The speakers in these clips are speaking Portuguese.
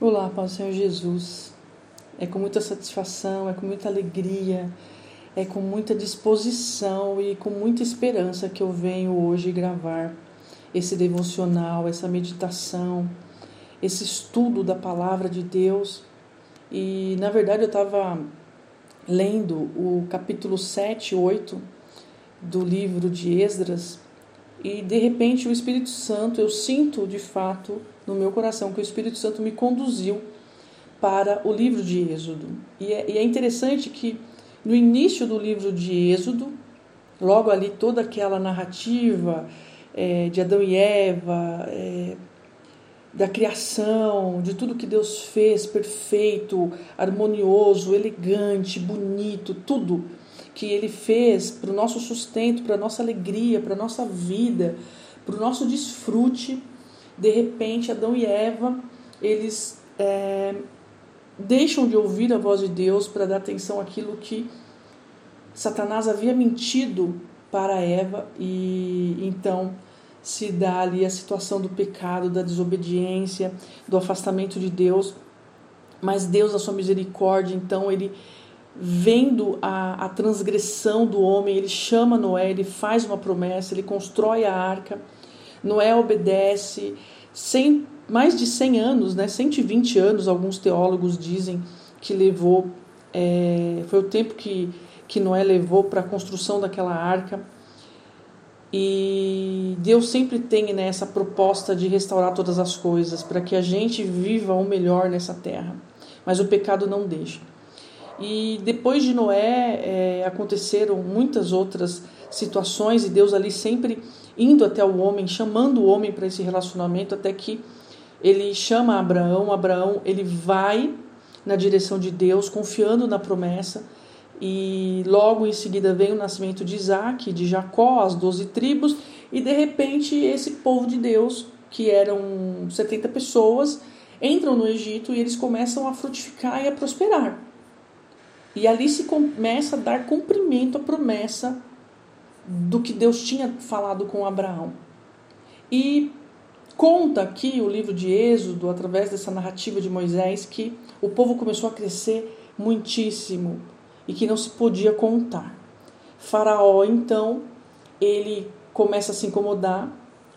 Olá, Pai Senhor Jesus. É com muita satisfação, é com muita alegria, é com muita disposição e com muita esperança que eu venho hoje gravar esse devocional, essa meditação, esse estudo da palavra de Deus. E na verdade eu estava lendo o capítulo 7 e 8 do livro de Esdras e de repente o Espírito Santo, eu sinto de fato no meu coração que o Espírito Santo me conduziu para o livro de Êxodo. E é, e é interessante que no início do livro de Êxodo, logo ali toda aquela narrativa é, de Adão e Eva, é, da criação, de tudo que Deus fez perfeito, harmonioso, elegante, bonito, tudo que Ele fez para o nosso sustento, para a nossa alegria, para a nossa vida, para o nosso desfrute de repente Adão e Eva eles é, deixam de ouvir a voz de Deus para dar atenção àquilo que Satanás havia mentido para Eva e então se dá ali a situação do pecado, da desobediência, do afastamento de Deus. Mas Deus, a sua misericórdia, então ele vendo a, a transgressão do homem, ele chama Noé, ele faz uma promessa, ele constrói a arca Noé obedece 100, mais de 100 anos, né, 120 anos, alguns teólogos dizem que levou, é, foi o tempo que, que Noé levou para a construção daquela arca. E Deus sempre tem né, essa proposta de restaurar todas as coisas, para que a gente viva o melhor nessa terra. Mas o pecado não deixa. E depois de Noé é, aconteceram muitas outras situações, e Deus ali sempre indo até o homem, chamando o homem para esse relacionamento, até que ele chama Abraão. Abraão ele vai na direção de Deus, confiando na promessa. E logo em seguida vem o nascimento de Isaac, de Jacó, as doze tribos, e de repente esse povo de Deus, que eram 70 pessoas, entram no Egito e eles começam a frutificar e a prosperar. E ali se começa a dar cumprimento à promessa do que Deus tinha falado com Abraão. E conta aqui o livro de Êxodo, através dessa narrativa de Moisés, que o povo começou a crescer muitíssimo e que não se podia contar. Faraó, então, ele começa a se incomodar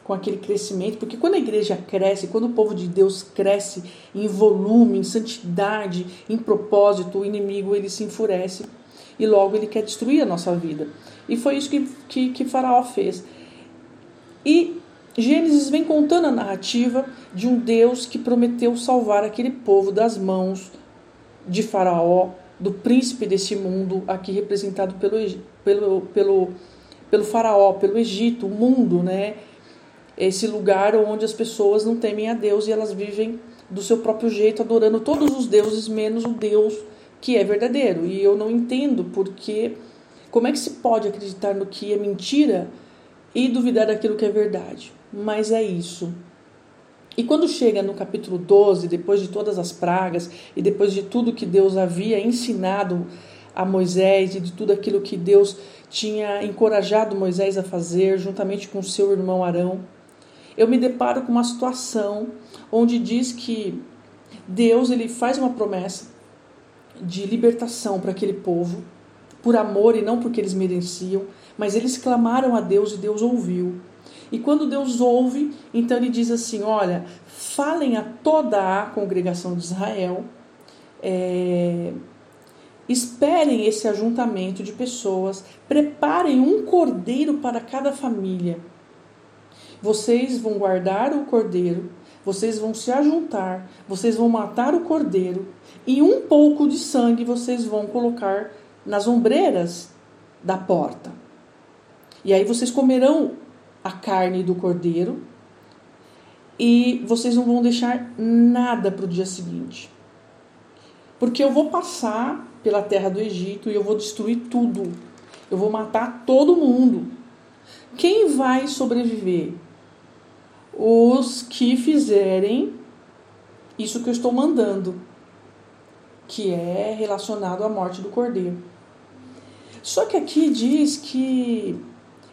com aquele crescimento, porque quando a igreja cresce, quando o povo de Deus cresce em volume, em santidade, em propósito, o inimigo ele se enfurece e logo ele quer destruir a nossa vida. E foi isso que, que, que Faraó fez. E Gênesis vem contando a narrativa de um Deus que prometeu salvar aquele povo das mãos de Faraó, do príncipe desse mundo, aqui representado pelo, pelo, pelo, pelo Faraó, pelo Egito, o mundo, né? Esse lugar onde as pessoas não temem a Deus e elas vivem do seu próprio jeito, adorando todos os deuses, menos o Deus que é verdadeiro. E eu não entendo porque como é que se pode acreditar no que é mentira e duvidar daquilo que é verdade? Mas é isso. E quando chega no capítulo 12, depois de todas as pragas e depois de tudo que Deus havia ensinado a Moisés e de tudo aquilo que Deus tinha encorajado Moisés a fazer, juntamente com seu irmão Arão, eu me deparo com uma situação onde diz que Deus ele faz uma promessa de libertação para aquele povo, por amor e não porque eles mereciam, mas eles clamaram a Deus e Deus ouviu. E quando Deus ouve, então ele diz assim: Olha, falem a toda a congregação de Israel, é, esperem esse ajuntamento de pessoas, preparem um cordeiro para cada família. Vocês vão guardar o cordeiro vocês vão se ajuntar, vocês vão matar o cordeiro e um pouco de sangue vocês vão colocar nas ombreiras da porta. E aí vocês comerão a carne do cordeiro e vocês não vão deixar nada para o dia seguinte. Porque eu vou passar pela terra do Egito e eu vou destruir tudo. Eu vou matar todo mundo. Quem vai sobreviver? Os que fizerem isso que eu estou mandando, que é relacionado à morte do cordeiro. Só que aqui diz que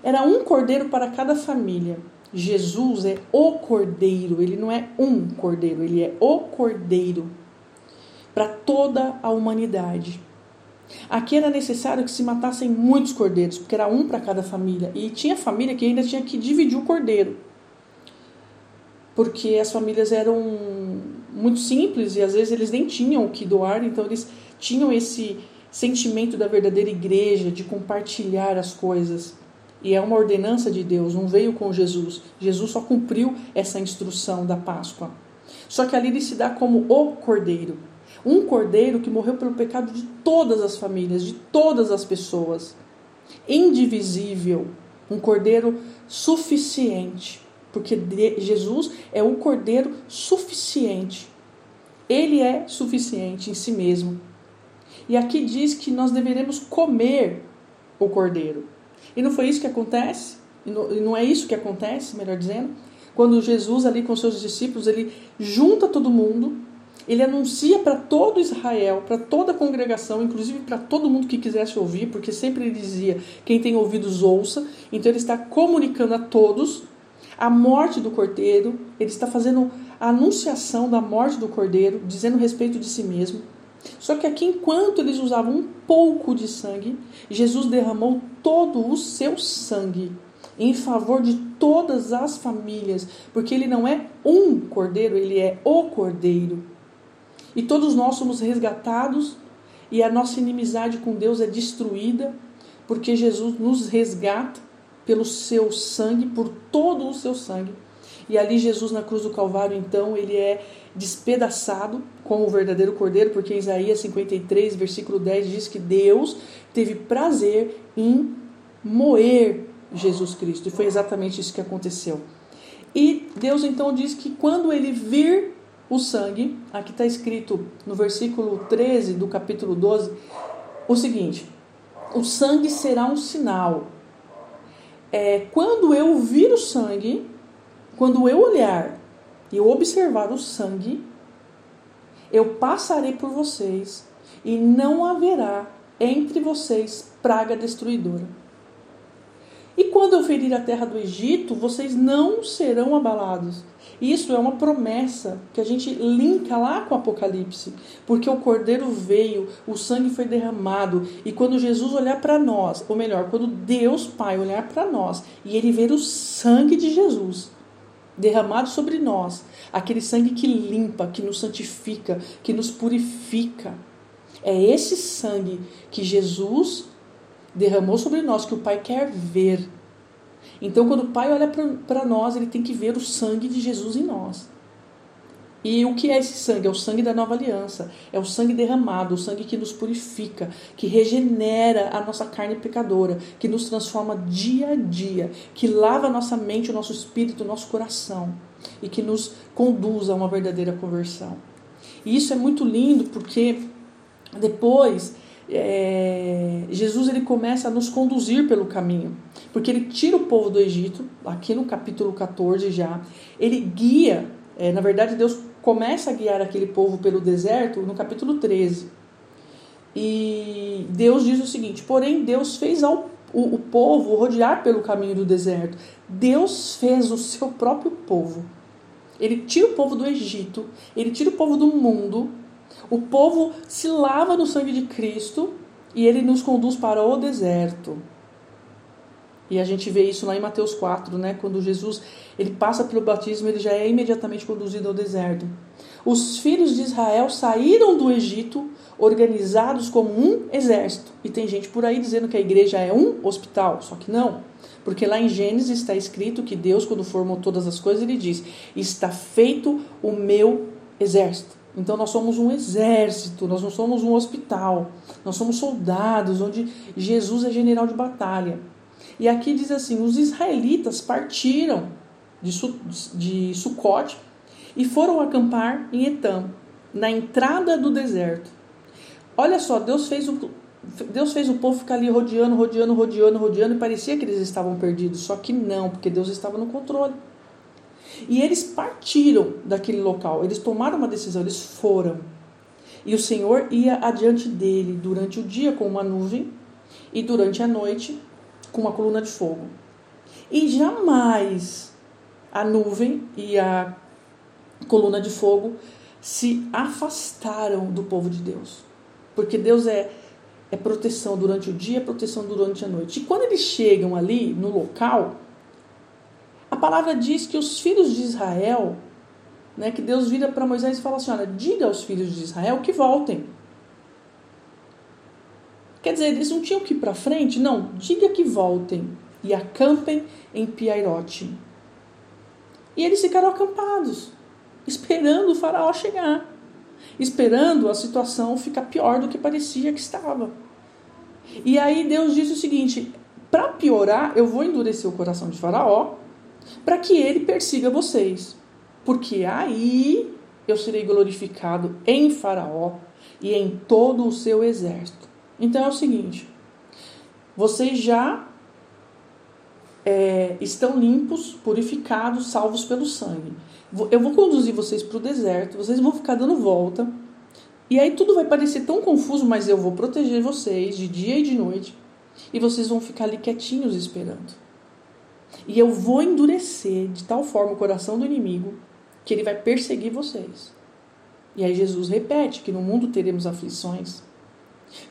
era um cordeiro para cada família. Jesus é o cordeiro, ele não é um cordeiro, ele é o cordeiro para toda a humanidade. Aqui era necessário que se matassem muitos cordeiros, porque era um para cada família. E tinha família que ainda tinha que dividir o cordeiro. Porque as famílias eram muito simples e às vezes eles nem tinham o que doar, então eles tinham esse sentimento da verdadeira igreja, de compartilhar as coisas. E é uma ordenança de Deus, não veio com Jesus. Jesus só cumpriu essa instrução da Páscoa. Só que ali ele se dá como o cordeiro. Um cordeiro que morreu pelo pecado de todas as famílias, de todas as pessoas. Indivisível. Um cordeiro suficiente. Porque Jesus é um cordeiro suficiente. Ele é suficiente em si mesmo. E aqui diz que nós deveremos comer o cordeiro. E não foi isso que acontece? E não é isso que acontece, melhor dizendo? Quando Jesus ali com seus discípulos, ele junta todo mundo, ele anuncia para todo Israel, para toda a congregação, inclusive para todo mundo que quisesse ouvir, porque sempre ele dizia: quem tem ouvidos ouça. Então ele está comunicando a todos a morte do cordeiro, ele está fazendo a anunciação da morte do cordeiro, dizendo respeito de si mesmo. Só que aqui, enquanto eles usavam um pouco de sangue, Jesus derramou todo o seu sangue em favor de todas as famílias, porque ele não é um cordeiro, ele é o cordeiro. E todos nós somos resgatados e a nossa inimizade com Deus é destruída, porque Jesus nos resgata pelo seu sangue, por todo o seu sangue. E ali Jesus na cruz do Calvário, então, ele é despedaçado como o verdadeiro cordeiro, porque Isaías 53, versículo 10 diz que Deus teve prazer em moer Jesus Cristo. E foi exatamente isso que aconteceu. E Deus então diz que quando ele vir o sangue, aqui está escrito no versículo 13 do capítulo 12, o seguinte: o sangue será um sinal. É, quando eu vir o sangue, quando eu olhar e eu observar o sangue, eu passarei por vocês e não haverá entre vocês praga destruidora. E quando eu ferir a terra do Egito, vocês não serão abalados. Isso é uma promessa que a gente linka lá com o Apocalipse, porque o Cordeiro veio, o sangue foi derramado, e quando Jesus olhar para nós, ou melhor, quando Deus Pai olhar para nós e ele ver o sangue de Jesus, derramado sobre nós, aquele sangue que limpa, que nos santifica, que nos purifica. É esse sangue que Jesus derramou sobre nós que o Pai quer ver. Então, quando o Pai olha para nós, ele tem que ver o sangue de Jesus em nós. E o que é esse sangue? É o sangue da nova aliança. É o sangue derramado, o sangue que nos purifica, que regenera a nossa carne pecadora, que nos transforma dia a dia, que lava a nossa mente, o nosso espírito, o nosso coração e que nos conduz a uma verdadeira conversão. E isso é muito lindo porque depois é, Jesus ele começa a nos conduzir pelo caminho, porque ele tira o povo do Egito, aqui no capítulo 14 já, ele guia, é, na verdade Deus começa a guiar aquele povo pelo deserto no capítulo 13. E Deus diz o seguinte: porém, Deus fez ao, o, o povo rodear pelo caminho do deserto. Deus fez o seu próprio povo. Ele tira o povo do Egito, ele tira o povo do mundo, o povo se lava no sangue de Cristo e ele nos conduz para o deserto. E a gente vê isso lá em Mateus 4, né? Quando Jesus ele passa pelo batismo, ele já é imediatamente conduzido ao deserto. Os filhos de Israel saíram do Egito organizados como um exército. E tem gente por aí dizendo que a igreja é um hospital, só que não. Porque lá em Gênesis está escrito que Deus, quando formou todas as coisas, ele diz: Está feito o meu exército. Então nós somos um exército, nós não somos um hospital, nós somos soldados, onde Jesus é general de batalha. E aqui diz assim: os israelitas partiram de, Su, de Sucote e foram acampar em Etam, na entrada do deserto. Olha só, Deus fez o, Deus fez o povo ficar ali rodeando, rodeando, rodeando, rodeando e parecia que eles estavam perdidos. Só que não, porque Deus estava no controle. E eles partiram daquele local, eles tomaram uma decisão, eles foram. E o Senhor ia adiante dele durante o dia com uma nuvem e durante a noite com uma coluna de fogo. E jamais a nuvem e a coluna de fogo se afastaram do povo de Deus. Porque Deus é, é proteção durante o dia, é proteção durante a noite. E quando eles chegam ali no local, palavra diz que os filhos de Israel, né, que Deus vira para Moisés e fala assim: olha, diga aos filhos de Israel que voltem. Quer dizer, eles não tinham que ir para frente? Não, diga que voltem e acampem em Piairote. E eles ficaram acampados, esperando o faraó chegar, esperando a situação ficar pior do que parecia que estava. E aí Deus disse o seguinte: para piorar, eu vou endurecer o coração de faraó, para que ele persiga vocês. Porque aí eu serei glorificado em Faraó e em todo o seu exército. Então é o seguinte: vocês já é, estão limpos, purificados, salvos pelo sangue. Eu vou conduzir vocês para o deserto, vocês vão ficar dando volta. E aí tudo vai parecer tão confuso, mas eu vou proteger vocês de dia e de noite. E vocês vão ficar ali quietinhos esperando. E eu vou endurecer de tal forma o coração do inimigo que ele vai perseguir vocês. E aí Jesus repete que no mundo teremos aflições,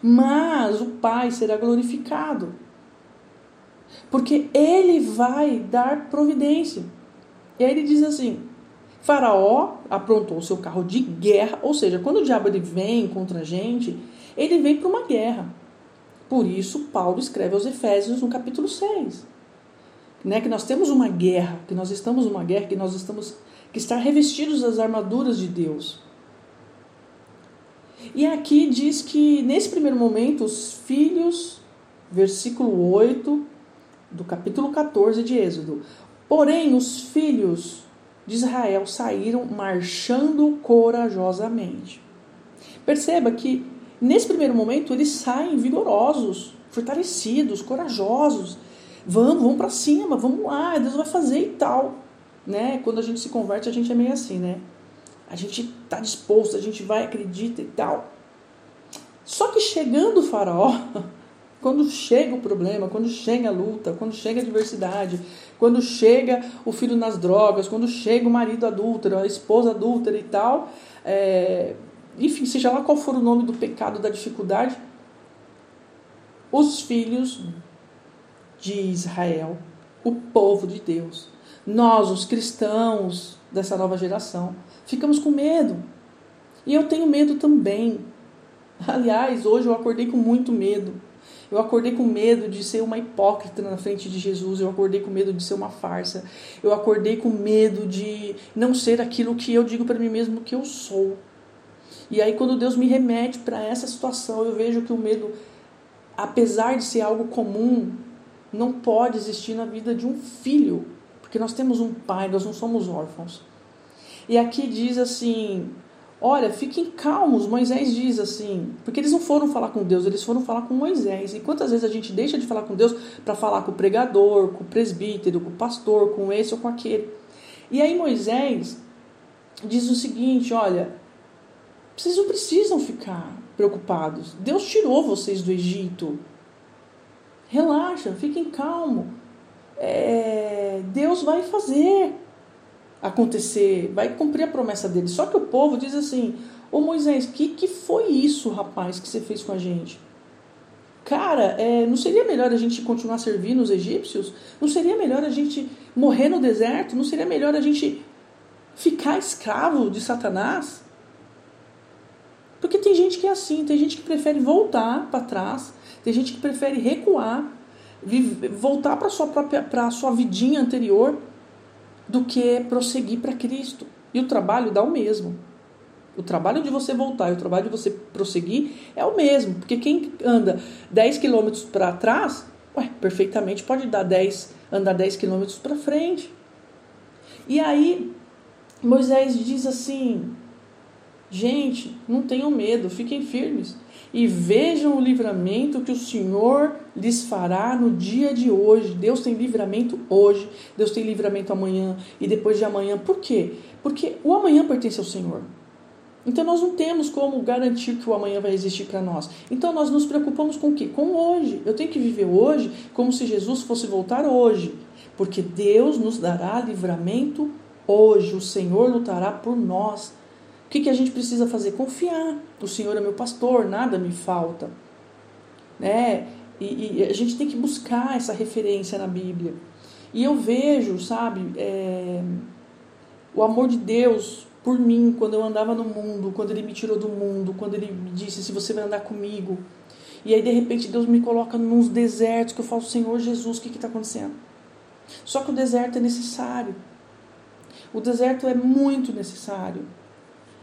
mas o Pai será glorificado. Porque ele vai dar providência. E aí ele diz assim: Faraó aprontou o seu carro de guerra, ou seja, quando o diabo ele vem contra a gente, ele vem para uma guerra. Por isso, Paulo escreve aos Efésios no capítulo 6. Né, que nós temos uma guerra, que nós estamos numa guerra, que nós estamos que estar revestidos das armaduras de Deus. E aqui diz que, nesse primeiro momento, os filhos, versículo 8 do capítulo 14 de Êxodo. Porém, os filhos de Israel saíram marchando corajosamente. Perceba que, nesse primeiro momento, eles saem vigorosos, fortalecidos, corajosos. Vamos, vamos para cima, vamos lá, Deus vai fazer e tal. Né? Quando a gente se converte, a gente é meio assim, né? a gente está disposto, a gente vai, acredita e tal. Só que chegando o faraó, quando chega o problema, quando chega a luta, quando chega a adversidade, quando chega o filho nas drogas, quando chega o marido adúltero, a esposa adúltera e tal, é, enfim, seja lá qual for o nome do pecado, da dificuldade, os filhos de Israel, o povo de Deus, nós, os cristãos dessa nova geração, ficamos com medo. E eu tenho medo também. Aliás, hoje eu acordei com muito medo. Eu acordei com medo de ser uma hipócrita na frente de Jesus. Eu acordei com medo de ser uma farsa. Eu acordei com medo de não ser aquilo que eu digo para mim mesmo que eu sou. E aí, quando Deus me remete para essa situação, eu vejo que o medo, apesar de ser algo comum, não pode existir na vida de um filho. Porque nós temos um pai, nós não somos órfãos. E aqui diz assim: Olha, fiquem calmos. Moisés diz assim, porque eles não foram falar com Deus, eles foram falar com Moisés. E quantas vezes a gente deixa de falar com Deus para falar com o pregador, com o presbítero, com o pastor, com esse ou com aquele? E aí Moisés diz o seguinte: Olha, vocês não precisam ficar preocupados. Deus tirou vocês do Egito. Relaxa, fiquem calmos. É, Deus vai fazer acontecer, vai cumprir a promessa dele. Só que o povo diz assim: Ô Moisés, que que foi isso, rapaz, que você fez com a gente? Cara, é, não seria melhor a gente continuar servindo os egípcios? Não seria melhor a gente morrer no deserto? Não seria melhor a gente ficar escravo de Satanás? Porque tem gente que é assim, tem gente que prefere voltar para trás, tem gente que prefere recuar, voltar para sua própria para sua vidinha anterior do que prosseguir para Cristo. E o trabalho dá o mesmo. O trabalho de você voltar e o trabalho de você prosseguir é o mesmo. Porque quem anda 10 quilômetros para trás, ué, perfeitamente pode dar 10, andar 10 quilômetros para frente. E aí, Moisés diz assim: gente, não tenham medo, fiquem firmes e vejam o livramento que o Senhor lhes fará no dia de hoje. Deus tem livramento hoje, Deus tem livramento amanhã e depois de amanhã. Por quê? Porque o amanhã pertence ao Senhor. Então nós não temos como garantir que o amanhã vai existir para nós. Então nós nos preocupamos com o quê? Com hoje. Eu tenho que viver hoje como se Jesus fosse voltar hoje. Porque Deus nos dará livramento hoje, o Senhor lutará por nós. O que, que a gente precisa fazer? Confiar. O Senhor é meu pastor, nada me falta. Né? E, e a gente tem que buscar essa referência na Bíblia. E eu vejo, sabe, é, o amor de Deus por mim quando eu andava no mundo, quando Ele me tirou do mundo, quando Ele me disse: se você vai andar comigo. E aí, de repente, Deus me coloca nos desertos que eu falo: Senhor Jesus, o que está acontecendo? Só que o deserto é necessário. O deserto é muito necessário.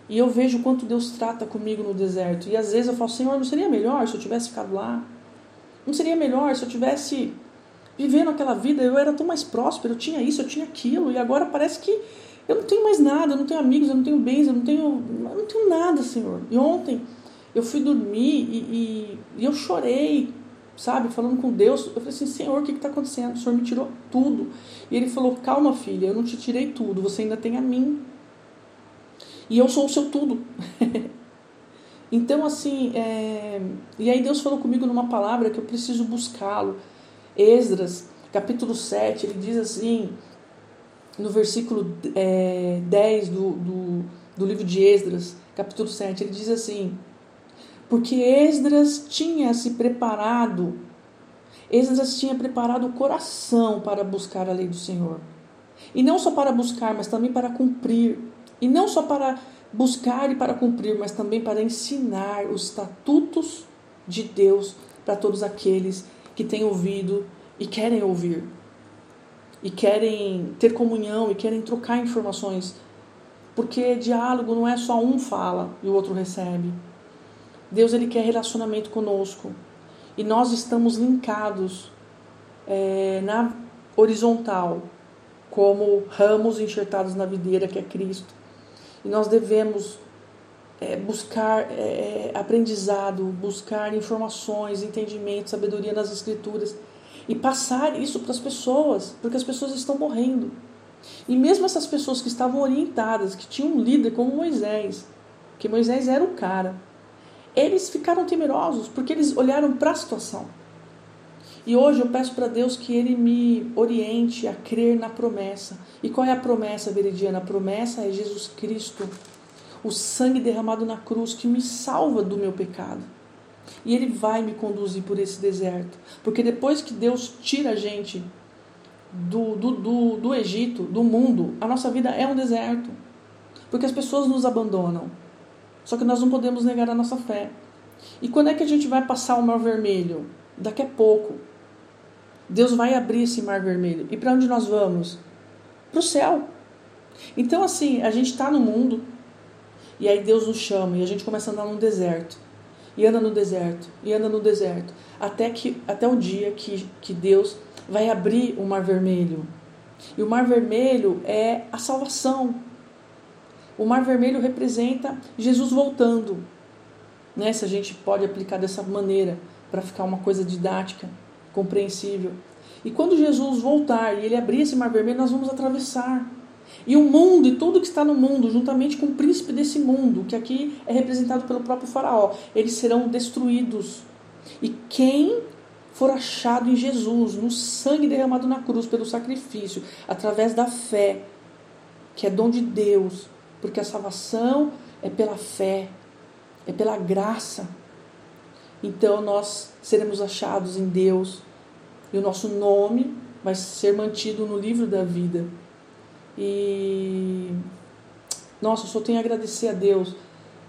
E eu vejo quanto Deus trata comigo no deserto. E às vezes eu falo: Senhor, não seria melhor se eu tivesse ficado lá? Não seria melhor se eu tivesse vivendo aquela vida? Eu era tão mais próspero, eu tinha isso, eu tinha aquilo, e agora parece que eu não tenho mais nada, eu não tenho amigos, eu não tenho bens, eu não tenho, eu não tenho nada, Senhor. E ontem eu fui dormir e, e, e eu chorei, sabe, falando com Deus. Eu falei assim: Senhor, o que está acontecendo? O Senhor me tirou tudo. E ele falou: Calma, filha, eu não te tirei tudo, você ainda tem a mim. E eu sou o seu tudo. Então, assim, é... e aí Deus falou comigo numa palavra que eu preciso buscá-lo. Esdras, capítulo 7, ele diz assim, no versículo é, 10 do, do, do livro de Esdras, capítulo 7, ele diz assim: Porque Esdras tinha se preparado, Esdras tinha preparado o coração para buscar a lei do Senhor. E não só para buscar, mas também para cumprir. E não só para buscar e para cumprir, mas também para ensinar os estatutos de Deus para todos aqueles que têm ouvido e querem ouvir. E querem ter comunhão e querem trocar informações. Porque diálogo não é só um fala e o outro recebe. Deus ele quer relacionamento conosco. E nós estamos linkados é, na horizontal, como ramos enxertados na videira que é Cristo e nós devemos é, buscar é, aprendizado, buscar informações, entendimento, sabedoria nas Escrituras e passar isso para as pessoas, porque as pessoas estão morrendo. E mesmo essas pessoas que estavam orientadas, que tinham um líder como Moisés, que Moisés era o cara, eles ficaram temerosos porque eles olharam para a situação. E hoje eu peço para Deus que Ele me oriente a crer na promessa. E qual é a promessa, Veridiana? A promessa é Jesus Cristo, o sangue derramado na cruz que me salva do meu pecado. E Ele vai me conduzir por esse deserto. Porque depois que Deus tira a gente do, do, do, do Egito, do mundo, a nossa vida é um deserto. Porque as pessoas nos abandonam. Só que nós não podemos negar a nossa fé. E quando é que a gente vai passar o mar vermelho? Daqui a pouco. Deus vai abrir esse mar vermelho. E para onde nós vamos? Para o céu. Então, assim, a gente está no mundo e aí Deus nos chama e a gente começa a andar no deserto. E anda no deserto, e anda no deserto, até que até o dia que, que Deus vai abrir o mar vermelho. E o mar vermelho é a salvação. O mar vermelho representa Jesus voltando. Né? Se a gente pode aplicar dessa maneira para ficar uma coisa didática compreensível. E quando Jesus voltar e ele abrir esse mar vermelho, nós vamos atravessar. E o mundo e tudo que está no mundo, juntamente com o príncipe desse mundo, que aqui é representado pelo próprio Faraó, eles serão destruídos. E quem for achado em Jesus, no sangue derramado na cruz pelo sacrifício, através da fé, que é dom de Deus, porque a salvação é pela fé, é pela graça. Então nós seremos achados em Deus e o nosso nome vai ser mantido no livro da vida. E nossa, eu só tenho a agradecer a Deus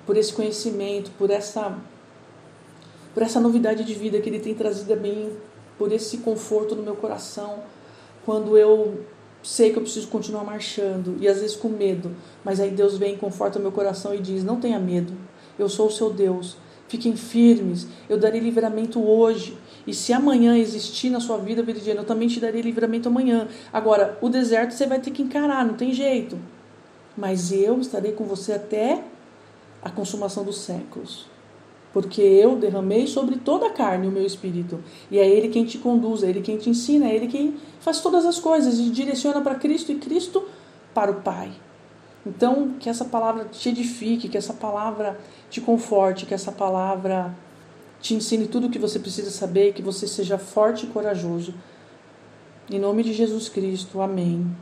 por esse conhecimento, por essa por essa novidade de vida que ele tem trazido a mim, por esse conforto no meu coração, quando eu sei que eu preciso continuar marchando e às vezes com medo, mas aí Deus vem, conforta meu coração e diz: "Não tenha medo. Eu sou o seu Deus. Fiquem firmes, eu darei livramento hoje. E se amanhã existir na sua vida, Viridiana, eu também te darei livramento amanhã. Agora, o deserto você vai ter que encarar, não tem jeito. Mas eu estarei com você até a consumação dos séculos. Porque eu derramei sobre toda a carne o meu espírito. E é Ele quem te conduz, é Ele quem te ensina, é Ele quem faz todas as coisas e direciona para Cristo e Cristo para o Pai. Então, que essa palavra te edifique, que essa palavra te conforte, que essa palavra te ensine tudo o que você precisa saber, que você seja forte e corajoso Em nome de Jesus Cristo, amém.